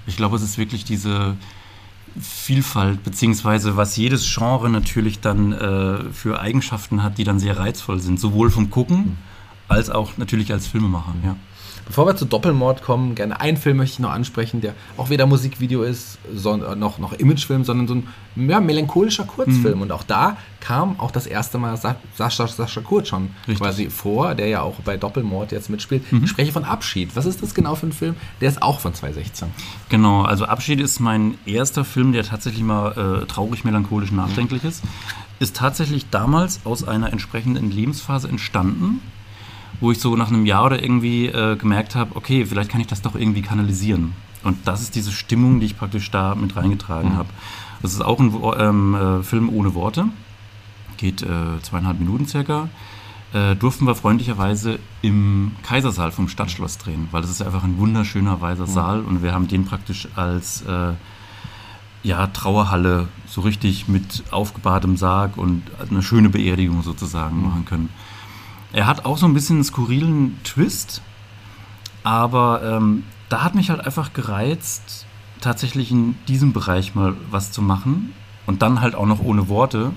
[SPEAKER 2] Ich glaube, es ist wirklich diese Vielfalt, beziehungsweise was jedes Genre natürlich dann äh, für Eigenschaften hat, die dann sehr reizvoll sind, sowohl vom Gucken als auch natürlich als Filmemacher. Ja.
[SPEAKER 1] Bevor wir zu Doppelmord kommen, gerne einen Film möchte ich noch ansprechen, der auch weder Musikvideo ist, sondern noch, noch Imagefilm, sondern so ein ja, melancholischer Kurzfilm. Mhm. Und auch da kam auch das erste Mal Sa Sascha, Sascha Kurz schon Richtig. quasi vor, der ja auch bei Doppelmord jetzt mitspielt. Mhm. Ich spreche von Abschied. Was ist das genau für ein Film? Der ist auch von 2016.
[SPEAKER 2] Genau, also Abschied ist mein erster Film, der tatsächlich mal äh, traurig, melancholisch, nachdenklich ist. Ist tatsächlich damals aus einer entsprechenden Lebensphase entstanden wo ich so nach einem Jahr oder irgendwie äh, gemerkt habe, okay, vielleicht kann ich das doch irgendwie kanalisieren. Und das ist diese Stimmung, die ich praktisch da mit reingetragen mhm. habe. Das ist auch ein ähm, äh, Film ohne Worte, geht äh, zweieinhalb Minuten circa. Äh, durften wir freundlicherweise im Kaisersaal vom Stadtschloss drehen, weil das ist einfach ein wunderschöner weißer mhm. Saal und wir haben den praktisch als äh, ja, Trauerhalle so richtig mit aufgebahrdem Sarg und eine schöne Beerdigung sozusagen mhm. machen können. Er hat auch so ein bisschen einen skurrilen Twist, aber ähm, da hat mich halt einfach gereizt, tatsächlich in diesem Bereich mal was zu machen und dann halt auch noch ohne Worte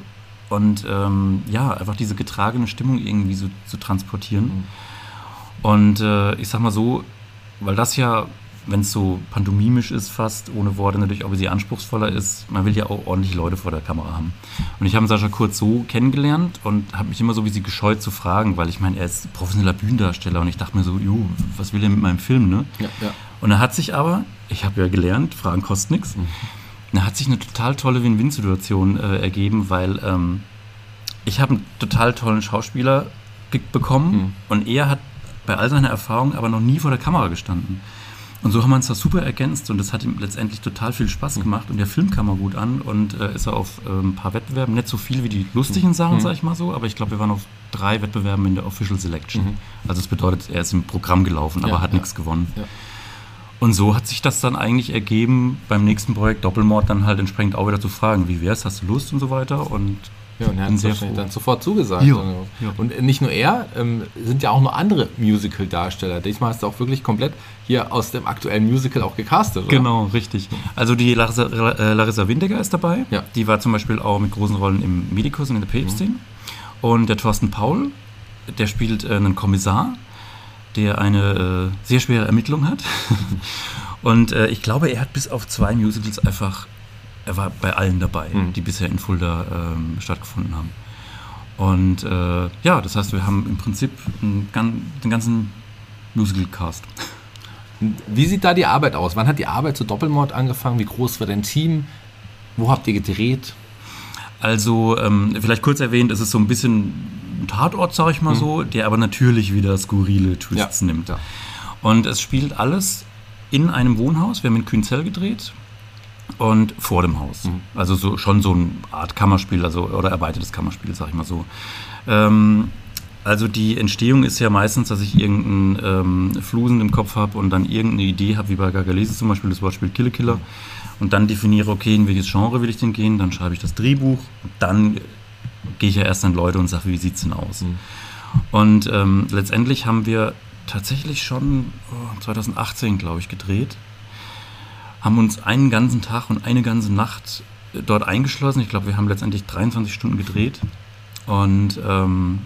[SPEAKER 2] und ähm, ja, einfach diese getragene Stimmung irgendwie so zu transportieren. Mhm. Und äh, ich sag mal so, weil das ja wenn es so pantomimisch ist, fast ohne Worte, natürlich auch ein bisschen anspruchsvoller ist. Man will ja auch ordentlich Leute vor der Kamera haben. Und ich habe Sascha Kurz so kennengelernt und habe mich immer so wie sie gescheut zu fragen, weil ich meine, er ist professioneller Bühnendarsteller und ich dachte mir so, jo, was will er mit meinem Film, ne? Ja, ja. Und er hat sich aber, ich habe ja gelernt, Fragen kosten nichts, mhm. da hat sich eine total tolle Win-Win-Situation äh, ergeben, weil ähm, ich habe einen total tollen Schauspieler bekommen mhm. und er hat bei all seiner Erfahrung aber noch nie vor der Kamera gestanden. Und so haben wir uns das super ergänzt und das hat ihm letztendlich total viel Spaß mhm. gemacht und der Film kam mal gut an und äh, ist er auf äh, ein paar Wettbewerben, nicht so viel wie die lustigen Sachen, mhm. sag ich mal so, aber ich glaube, wir waren auf drei Wettbewerben in der Official Selection. Mhm. Also das bedeutet, er ist im Programm gelaufen, aber ja, hat ja. nichts gewonnen. Ja. Und so hat sich das dann eigentlich ergeben, beim nächsten Projekt Doppelmord dann halt entsprechend auch wieder zu fragen, wie wär's, hast du Lust und so weiter und
[SPEAKER 1] ja, und er hat sehr dann sofort zugesagt. Ja, ja. Und nicht nur er, ähm, sind ja auch noch andere Musical-Darsteller. Diesmal hast du auch wirklich komplett hier aus dem aktuellen Musical auch gecastet,
[SPEAKER 2] oder? Genau, richtig. Also die Larissa, äh, Larissa Windecker ist dabei. Ja. Die war zum Beispiel auch mit großen Rollen im Medikus und in der Päpstin. Mhm. Und der Thorsten Paul, der spielt äh, einen Kommissar, der eine äh, sehr schwere Ermittlung hat. und äh, ich glaube, er hat bis auf zwei Musicals einfach er war bei allen dabei, mhm. die bisher in Fulda ähm, stattgefunden haben. Und äh, ja, das heißt, wir haben im Prinzip einen, den ganzen Musical-Cast.
[SPEAKER 1] Wie sieht da die Arbeit aus? Wann hat die Arbeit zu Doppelmord angefangen? Wie groß war dein Team? Wo habt ihr gedreht?
[SPEAKER 2] Also, ähm, vielleicht kurz erwähnt, es ist so ein bisschen ein Tatort, sag ich mal mhm. so, der aber natürlich wieder skurrile Twists ja. nimmt. Ja. Und es spielt alles in einem Wohnhaus. Wir haben in Kühnzell gedreht und vor dem Haus. Mhm. Also so, schon so eine Art Kammerspiel, also oder erweitertes Kammerspiel, sag ich mal so. Ähm, also die Entstehung ist ja meistens, dass ich irgendeinen ähm, Flusen im Kopf habe und dann irgendeine Idee habe, wie bei Gagalese zum Beispiel, das Wortspiel Kille Killer. Und dann definiere, okay, in welches Genre will ich denn gehen, dann schreibe ich das Drehbuch, dann gehe ich ja erst an Leute und sage, wie sieht es denn aus? Mhm. Und ähm, letztendlich haben wir tatsächlich schon oh, 2018, glaube ich, gedreht haben uns einen ganzen Tag und eine ganze Nacht äh, dort eingeschlossen. Ich glaube, wir haben letztendlich 23 Stunden gedreht und ähm,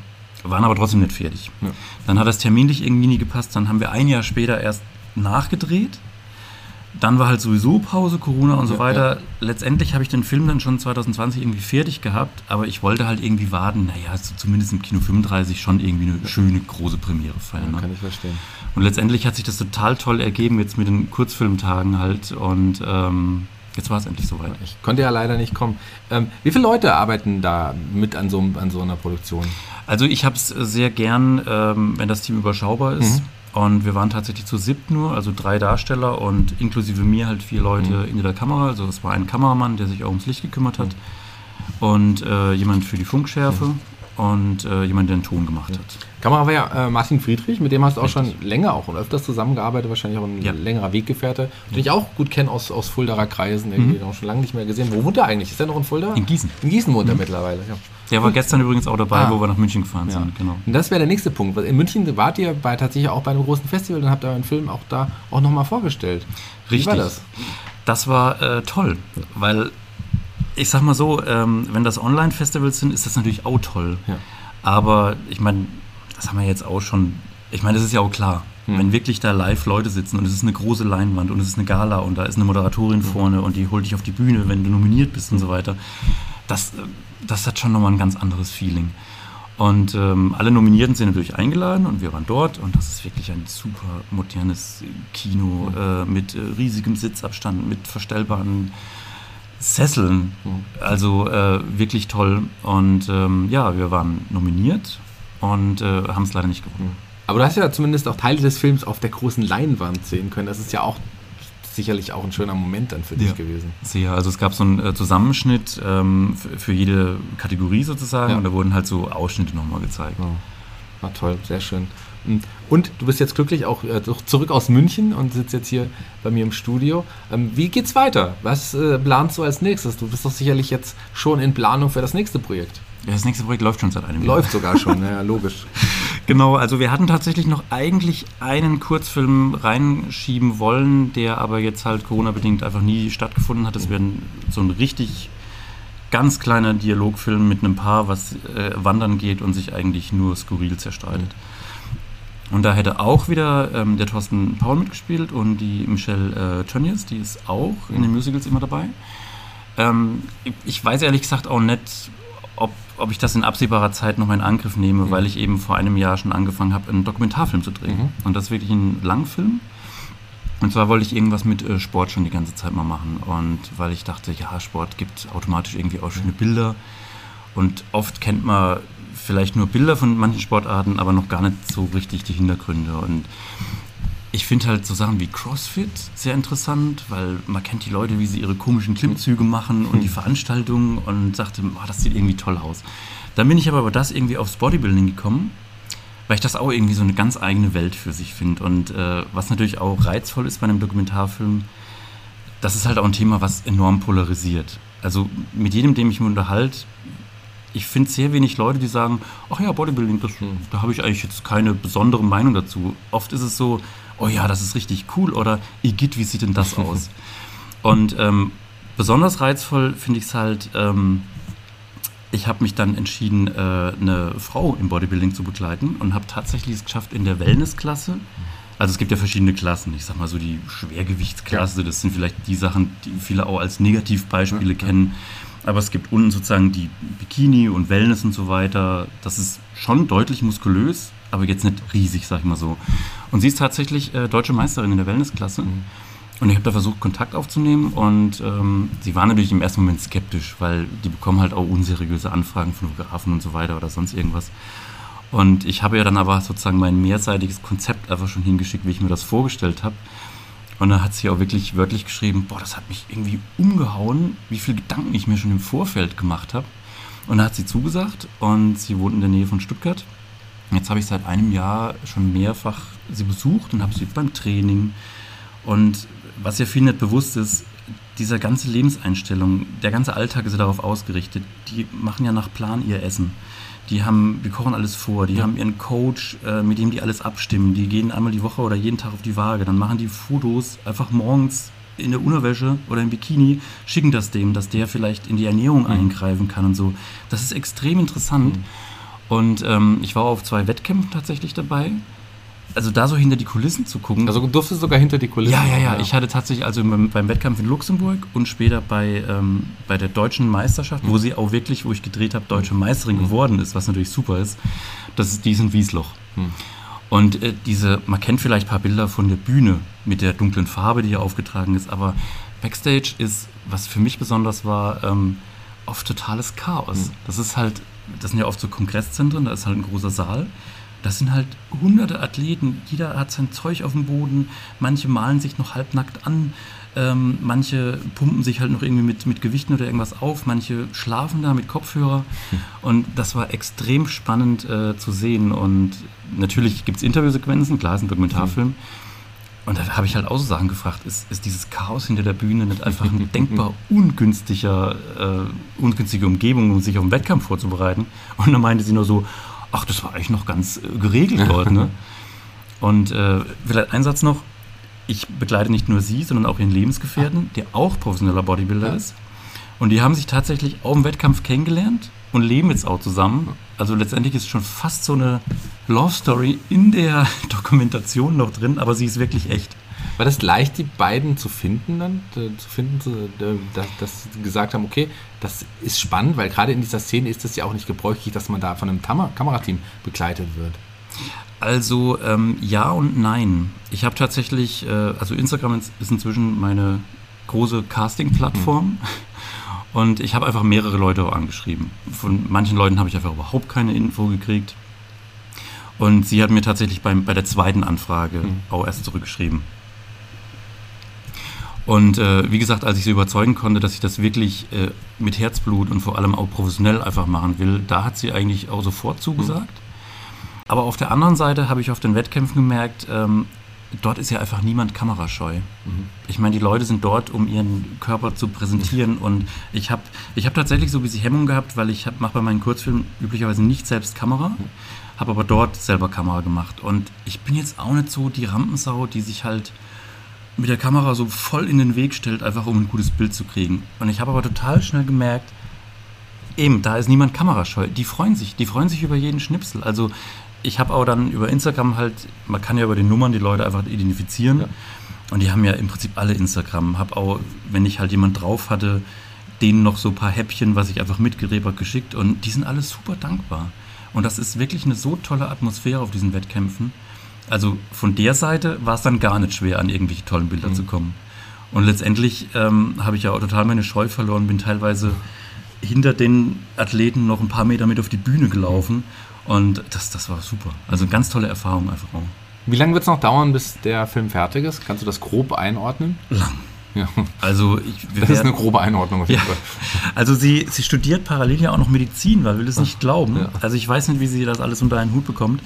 [SPEAKER 2] waren aber trotzdem nicht fertig. Ja. Dann hat das terminlich irgendwie nie gepasst. Dann haben wir ein Jahr später erst nachgedreht dann war halt sowieso Pause, Corona und so ja, weiter. Ja. Letztendlich habe ich den Film dann schon 2020 irgendwie fertig gehabt, aber ich wollte halt irgendwie warten, naja, zumindest im Kino 35 schon irgendwie eine schöne große Premiere feiern.
[SPEAKER 1] Ja, ne? Kann ich verstehen.
[SPEAKER 2] Und letztendlich hat sich das total toll ergeben, jetzt mit den Kurzfilmtagen halt und ähm, jetzt war es endlich soweit.
[SPEAKER 1] Ich konnte ja leider nicht kommen. Ähm, wie viele Leute arbeiten da mit an so, an so einer Produktion?
[SPEAKER 2] Also ich habe es sehr gern, ähm, wenn das Team überschaubar ist. Mhm und wir waren tatsächlich zu siebt nur, also drei Darsteller und inklusive mir halt vier Leute mhm. in der Kamera. Also es war ein Kameramann, der sich auch ums Licht gekümmert hat mhm. und äh, jemand für die Funkschärfe und äh, jemand, der den Ton gemacht hat.
[SPEAKER 1] Kamera war ja äh, Martin Friedrich, mit dem hast du auch Richtig. schon länger auch und öfters zusammengearbeitet, wahrscheinlich auch ein ja. längerer Weggefährte, den ich auch gut kenne aus, aus Fuldaer Kreisen, irgendwie mhm. auch schon lange nicht mehr gesehen. Wo wohnt er eigentlich? Ist er noch in Fulda?
[SPEAKER 2] In Gießen.
[SPEAKER 1] In Gießen wohnt er mhm. mittlerweile, ja.
[SPEAKER 2] Der war gestern übrigens auch dabei, ah. wo wir nach München gefahren ja. sind.
[SPEAKER 1] Genau. Und das wäre der nächste Punkt. In München wart ihr bei, tatsächlich auch bei einem großen Festival und habt euren Film auch da auch nochmal vorgestellt.
[SPEAKER 2] Richtig. Wie war das? Das war äh, toll, weil ich sag mal so, ähm, wenn das Online-Festivals sind, ist das natürlich auch toll. Ja. Aber ich meine, das haben wir jetzt auch schon. Ich meine, das ist ja auch klar. Hm. Wenn wirklich da live Leute sitzen und es ist eine große Leinwand und es ist eine Gala und da ist eine Moderatorin hm. vorne und die holt dich auf die Bühne, wenn du nominiert bist und so weiter. Das, das hat schon nochmal ein ganz anderes Feeling. Und ähm, alle Nominierten sind natürlich eingeladen und wir waren dort und das ist wirklich ein super modernes Kino äh, mit äh, riesigem Sitzabstand, mit verstellbaren Sesseln. Also äh, wirklich toll. Und ähm, ja, wir waren nominiert und äh, haben es leider nicht gewonnen.
[SPEAKER 1] Aber du hast ja zumindest auch Teile des Films auf der großen Leinwand sehen können. Das ist ja auch sicherlich auch ein schöner Moment dann für dich ja, gewesen.
[SPEAKER 2] Sehr, also es gab so einen äh, Zusammenschnitt ähm, für, jede Kategorie sozusagen ja. und da wurden halt so Ausschnitte nochmal gezeigt.
[SPEAKER 1] War toll, sehr schön. Hm. Und du bist jetzt glücklich auch äh, zurück aus München und sitzt jetzt hier bei mir im Studio. Ähm, wie geht's weiter? Was äh, planst du als nächstes? Du bist doch sicherlich jetzt schon in Planung für das nächste Projekt.
[SPEAKER 2] Ja, das nächste Projekt läuft schon seit einem Jahr.
[SPEAKER 1] Läuft sogar schon, ja, logisch.
[SPEAKER 2] Genau, also wir hatten tatsächlich noch eigentlich einen Kurzfilm reinschieben wollen, der aber jetzt halt Corona-bedingt einfach nie stattgefunden hat. Das wäre so ein richtig ganz kleiner Dialogfilm mit einem Paar, was äh, wandern geht und sich eigentlich nur skurril zerstreitet. Und da hätte auch wieder ähm, der Thorsten Paul mitgespielt und die Michelle äh, Tönnies, die ist auch in den Musicals immer dabei. Ähm, ich weiß ehrlich gesagt auch nicht, ob, ob ich das in absehbarer Zeit noch in Angriff nehme, mhm. weil ich eben vor einem Jahr schon angefangen habe, einen Dokumentarfilm zu drehen. Mhm. Und das ist wirklich ein Langfilm. Und zwar wollte ich irgendwas mit äh, Sport schon die ganze Zeit mal machen. Und weil ich dachte, ja, Sport gibt automatisch irgendwie auch schöne Bilder. Und oft kennt man vielleicht nur Bilder von manchen Sportarten, aber noch gar nicht so richtig die Hintergründe. Und ich finde halt so Sachen wie CrossFit sehr interessant, weil man kennt die Leute, wie sie ihre komischen Klimmzüge machen und die Veranstaltungen und sagte, oh, das sieht irgendwie toll aus. Dann bin ich aber über das irgendwie aufs Bodybuilding gekommen, weil ich das auch irgendwie so eine ganz eigene Welt für sich finde. Und äh, was natürlich auch reizvoll ist bei einem Dokumentarfilm, das ist halt auch ein Thema, was enorm polarisiert. Also mit jedem, dem ich mich unterhalte, ich finde sehr wenig Leute, die sagen, ach ja, Bodybuilding, das, da habe ich eigentlich jetzt keine besondere Meinung dazu. Oft ist es so, oh ja, das ist richtig cool oder Igitt, wie sieht denn das aus? Und ähm, besonders reizvoll finde ich es halt, ähm, ich habe mich dann entschieden, äh, eine Frau im Bodybuilding zu begleiten und habe tatsächlich es geschafft in der Wellnessklasse. Also es gibt ja verschiedene Klassen. Ich sag mal so die Schwergewichtsklasse, das sind vielleicht die Sachen, die viele auch als Negativbeispiele ja, kennen. Aber es gibt unten sozusagen die Bikini und Wellness und so weiter. Das ist schon deutlich muskulös, aber jetzt nicht riesig, sag ich mal so. Und sie ist tatsächlich äh, deutsche Meisterin in der Wellnessklasse. Mhm. Und ich habe da versucht, Kontakt aufzunehmen und ähm, sie war natürlich im ersten Moment skeptisch, weil die bekommen halt auch unseriöse Anfragen von Fotografen und so weiter oder sonst irgendwas. Und ich habe ja dann aber sozusagen mein mehrseitiges Konzept einfach schon hingeschickt, wie ich mir das vorgestellt habe. Und dann hat sie auch wirklich wörtlich geschrieben, boah, das hat mich irgendwie umgehauen, wie viele Gedanken ich mir schon im Vorfeld gemacht habe. Und da hat sie zugesagt und sie wohnt in der Nähe von Stuttgart Jetzt habe ich seit einem Jahr schon mehrfach sie besucht und habe sie beim Training. Und was ja vielen nicht bewusst ist, diese ganze Lebenseinstellung, der ganze Alltag ist ja darauf ausgerichtet. Die machen ja nach Plan ihr Essen. Die haben, die kochen alles vor, die haben ihren Coach, äh, mit dem die alles abstimmen. Die gehen einmal die Woche oder jeden Tag auf die Waage. Dann machen die Fotos einfach morgens in der Unterwäsche oder im Bikini, schicken das dem, dass der vielleicht in die Ernährung mhm. eingreifen kann und so. Das ist extrem interessant. Mhm. Und ähm, ich war auf zwei Wettkämpfen tatsächlich dabei. Also da so hinter die Kulissen zu gucken.
[SPEAKER 1] Also du durftest sogar hinter die Kulissen.
[SPEAKER 2] Ja, ja, ja. Ich hatte tatsächlich also beim, beim Wettkampf in Luxemburg und später bei, ähm, bei der deutschen Meisterschaft, mhm. wo sie auch wirklich, wo ich gedreht habe, deutsche Meisterin mhm. geworden ist, was natürlich super ist. Das ist die ist in Wiesloch. Mhm. Und äh, diese, man kennt vielleicht ein paar Bilder von der Bühne mit der dunklen Farbe, die hier aufgetragen ist, aber Backstage ist, was für mich besonders war, ähm, oft totales Chaos. Mhm. Das ist halt das sind ja oft so Kongresszentren, da ist halt ein großer Saal. Das sind halt hunderte Athleten, jeder hat sein Zeug auf dem Boden, manche malen sich noch halbnackt an, ähm, manche pumpen sich halt noch irgendwie mit, mit Gewichten oder irgendwas auf, manche schlafen da mit Kopfhörer. Hm. Und das war extrem spannend äh, zu sehen. Und natürlich gibt es Interviewsequenzen, klar, ist ein Dokumentarfilm. Hm. Und da habe ich halt auch so Sachen gefragt, ist, ist dieses Chaos hinter der Bühne nicht einfach eine denkbar ungünstiger, äh, ungünstige Umgebung, um sich auf einen Wettkampf vorzubereiten? Und dann meinte sie nur so, ach, das war eigentlich noch ganz äh, geregelt dort. Ne? Und äh, vielleicht ein Satz noch, ich begleite nicht nur sie, sondern auch ihren Lebensgefährten, der auch professioneller Bodybuilder ja. ist. Und die haben sich tatsächlich auf dem Wettkampf kennengelernt und leben jetzt auch zusammen. Also letztendlich ist es schon fast so eine Love Story in der Dokumentation noch drin, aber sie ist wirklich echt.
[SPEAKER 1] War das leicht, die beiden zu finden dann? Äh, Zu finden, zu- äh, dass, dass sie gesagt haben, okay, das ist spannend, weil gerade in dieser Szene ist es ja auch nicht gebräuchlich, dass man da von einem Tam Kamerateam begleitet wird.
[SPEAKER 2] Also ähm, ja und nein. Ich habe tatsächlich, äh, also Instagram ist inzwischen meine große Casting-Plattform. Und ich habe einfach mehrere Leute angeschrieben. Von manchen Leuten habe ich einfach überhaupt keine Info gekriegt. Und sie hat mir tatsächlich beim, bei der zweiten Anfrage auch erst zurückgeschrieben. Und äh, wie gesagt, als ich sie überzeugen konnte, dass ich das wirklich äh, mit Herzblut und vor allem auch professionell einfach machen will, da hat sie eigentlich auch sofort zugesagt. Aber auf der anderen Seite habe ich auf den Wettkämpfen gemerkt, ähm, dort ist ja einfach niemand kamerascheu. Ich meine, die Leute sind dort, um ihren Körper zu präsentieren. Und ich habe ich hab tatsächlich so ein bisschen Hemmung gehabt, weil ich mache bei meinen Kurzfilmen üblicherweise nicht selbst Kamera, habe aber dort selber Kamera gemacht. Und ich bin jetzt auch nicht so die Rampensau, die sich halt mit der Kamera so voll in den Weg stellt, einfach um ein gutes Bild zu kriegen. Und ich habe aber total schnell gemerkt, eben, da ist niemand kamerascheu. Die freuen sich, die freuen sich über jeden Schnipsel. Also ich habe auch dann über Instagram halt, man kann ja über die Nummern die Leute einfach identifizieren.
[SPEAKER 1] Ja.
[SPEAKER 2] Und die haben ja im Prinzip alle Instagram. Habe auch, wenn ich halt jemand drauf hatte, denen noch so ein paar Häppchen, was ich einfach mitgerebert geschickt. Und die sind alle super dankbar. Und das ist wirklich eine so tolle Atmosphäre auf diesen Wettkämpfen. Also von der Seite war es dann gar nicht schwer, an irgendwelche tollen Bilder zu kommen. Und letztendlich ähm, habe ich ja auch total meine Scheu verloren, bin teilweise hinter den Athleten noch ein paar Meter mit auf die Bühne gelaufen. Und das, das war super. Also eine ganz tolle Erfahrung einfach auch.
[SPEAKER 1] Wie lange wird es noch dauern, bis der Film fertig ist? Kannst du das grob einordnen?
[SPEAKER 2] Lang.
[SPEAKER 1] Ja.
[SPEAKER 2] Also ich,
[SPEAKER 1] Das ist eine grobe Einordnung auf jeden
[SPEAKER 2] Ja,
[SPEAKER 1] Fall.
[SPEAKER 2] also sie, sie studiert parallel ja auch noch Medizin, weil will es nicht glauben.
[SPEAKER 1] Ja.
[SPEAKER 2] Also ich weiß nicht, wie sie das alles unter einen Hut bekommt.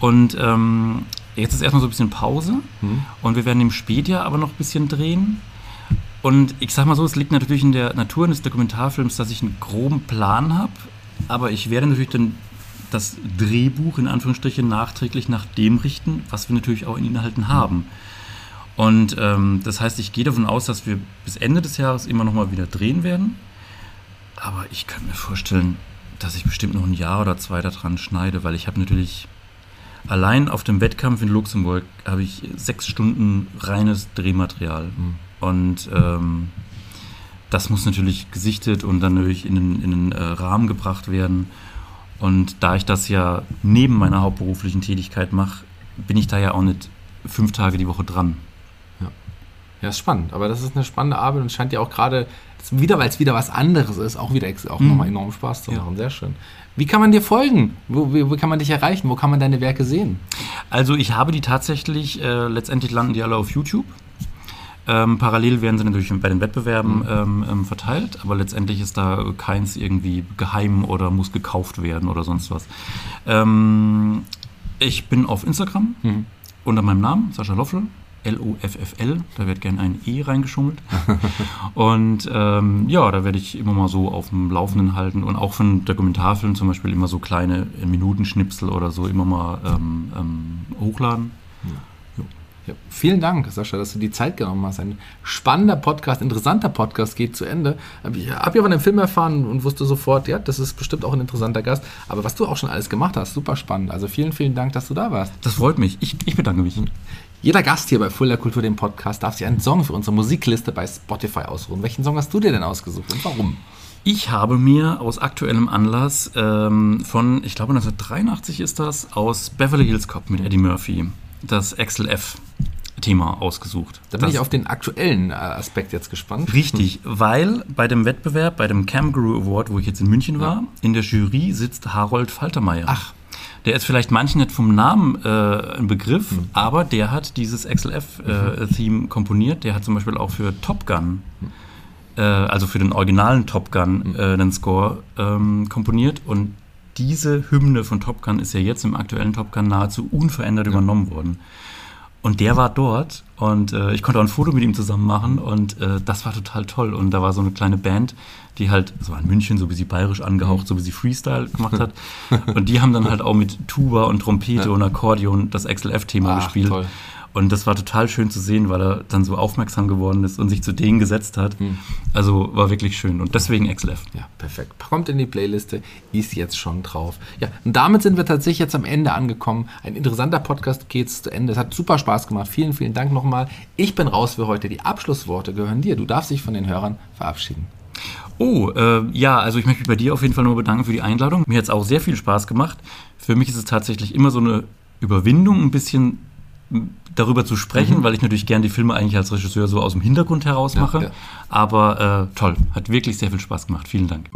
[SPEAKER 2] Und ähm, jetzt ist erstmal so ein bisschen Pause
[SPEAKER 1] Hm.
[SPEAKER 2] und wir werden im Spätjahr aber noch ein bisschen drehen. Und ich sag mal so, es liegt natürlich in der Natur eines Dokumentarfilms, dass ich einen groben Plan habe, aber ich werde natürlich dann das Drehbuch in Anführungsstrichen nachträglich nach dem richten, was wir natürlich auch in Inhalten haben. Und ähm, das heißt, ich gehe davon aus, dass wir bis Ende des Jahres immer noch mal wieder drehen werden. Aber ich kann mir vorstellen, dass ich bestimmt noch ein Jahr oder zwei daran schneide, weil ich habe natürlich allein auf dem Wettkampf in Luxemburg habe ich sechs Stunden reines Drehmaterial. Und ähm, das muss natürlich gesichtet und dann natürlich in den, in den äh, Rahmen gebracht werden. Und da ich das ja neben meiner hauptberuflichen Tätigkeit mache, bin ich da ja auch nicht fünf Tage die Woche dran.
[SPEAKER 1] Ja, ist spannend. Aber das ist eine spannende Arbeit und scheint ja auch gerade, wieder weil es wieder was anderes ist, auch wieder auch nochmal enorm Spaß zu
[SPEAKER 2] Ja.
[SPEAKER 1] machen. Sehr schön. Wie kann man dir folgen? Wo, wie, wo kann man dich erreichen? Wo kann man deine Werke sehen?
[SPEAKER 2] Also ich habe die tatsächlich, äh, letztendlich landen die alle auf YouTube. Ähm, parallel werden sie natürlich bei den Wettbewerben ähm, ähm, verteilt, aber letztendlich ist da keins irgendwie geheim oder muss gekauft werden oder sonst was. Ähm, ich bin auf Instagram unter meinem Namen, Sascha Loffel, L-O-F-F-L, da wird gern ein E reingeschummelt. und ähm, ja, da werde ich immer mal so auf dem Laufenden halten und auch von Dokumentarfilmen zum Beispiel immer so kleine Minutenschnipsel oder so immer mal ähm, ähm, hochladen.
[SPEAKER 1] Ja, vielen Dank, Sascha, dass du die Zeit genommen hast. Ein spannender Podcast, interessanter Podcast geht zu Ende. Ich habe ja von dem Film erfahren und wusste sofort, ja, das ist bestimmt auch ein interessanter Gast. Aber was du auch schon alles gemacht hast, super spannend. Also vielen, vielen Dank, dass du da warst.
[SPEAKER 2] Das freut mich. Ich, ich bedanke mich.
[SPEAKER 1] Jeder Gast hier bei Full der Kultur, dem Podcast, darf sich einen Song für unsere Musikliste bei Spotify ausruhen. Welchen Song hast du dir denn ausgesucht und warum?
[SPEAKER 2] Ich habe mir aus aktuellem Anlass ähm, von, ich glaube 1983 ist das, aus Beverly Hills Cop mit Eddie Murphy das XLF-Thema ausgesucht.
[SPEAKER 1] Da bin
[SPEAKER 2] das,
[SPEAKER 1] ich auf den aktuellen äh, Aspekt jetzt gespannt.
[SPEAKER 2] Richtig, weil bei dem Wettbewerb, bei dem Kangaroo Award, wo ich jetzt in München war, in der Jury sitzt Harold Faltermeier.
[SPEAKER 1] Ach.
[SPEAKER 2] Der ist vielleicht manchen nicht vom Namen äh, ein Begriff, aber der hat dieses XLF-Theme komponiert. Der hat zum Beispiel auch für Top Gun, äh, also für den originalen Top Gun, äh, einen Score ähm, komponiert. Und diese Hymne von Top Gun ist ja jetzt im aktuellen Top Gun nahezu unverändert übernommen worden. Und der war dort und äh, ich konnte auch ein Foto mit ihm zusammen machen und äh, das war total toll. Und da war so eine kleine Band, die halt, das war in München, so wie sie bayerisch angehaucht, so wie sie Freestyle gemacht hat. Und die haben dann halt auch mit Tuba und Trompete
[SPEAKER 1] Ja.
[SPEAKER 2] und Akkordeon das XLF-Thema
[SPEAKER 1] Ach,
[SPEAKER 2] gespielt.
[SPEAKER 1] toll.
[SPEAKER 2] Und das war total schön zu sehen, weil er dann so aufmerksam geworden ist und sich zu denen gesetzt hat. Also war wirklich schön. Und deswegen XLF.
[SPEAKER 1] Ja, perfekt. Kommt in die Playliste, ist jetzt schon drauf. Ja, und damit sind wir tatsächlich jetzt am Ende angekommen. Ein interessanter Podcast geht's zu Ende. Es hat super Spaß gemacht. Vielen, vielen Dank nochmal. Ich bin raus für heute. Die Abschlussworte gehören dir. Du darfst dich von den Hörern verabschieden.
[SPEAKER 2] Oh, äh, ja, also ich möchte mich bei dir auf jeden Fall nur bedanken für die Einladung. Mir hat es auch sehr viel Spaß gemacht. Für mich ist es tatsächlich immer so eine Überwindung, ein bisschen darüber zu sprechen, weil ich natürlich gern die Filme eigentlich als Regisseur so aus dem Hintergrund heraus
[SPEAKER 1] Ja,
[SPEAKER 2] mache.
[SPEAKER 1] ja.
[SPEAKER 2] Aber äh, toll, hat wirklich sehr viel Spaß gemacht. Vielen Dank.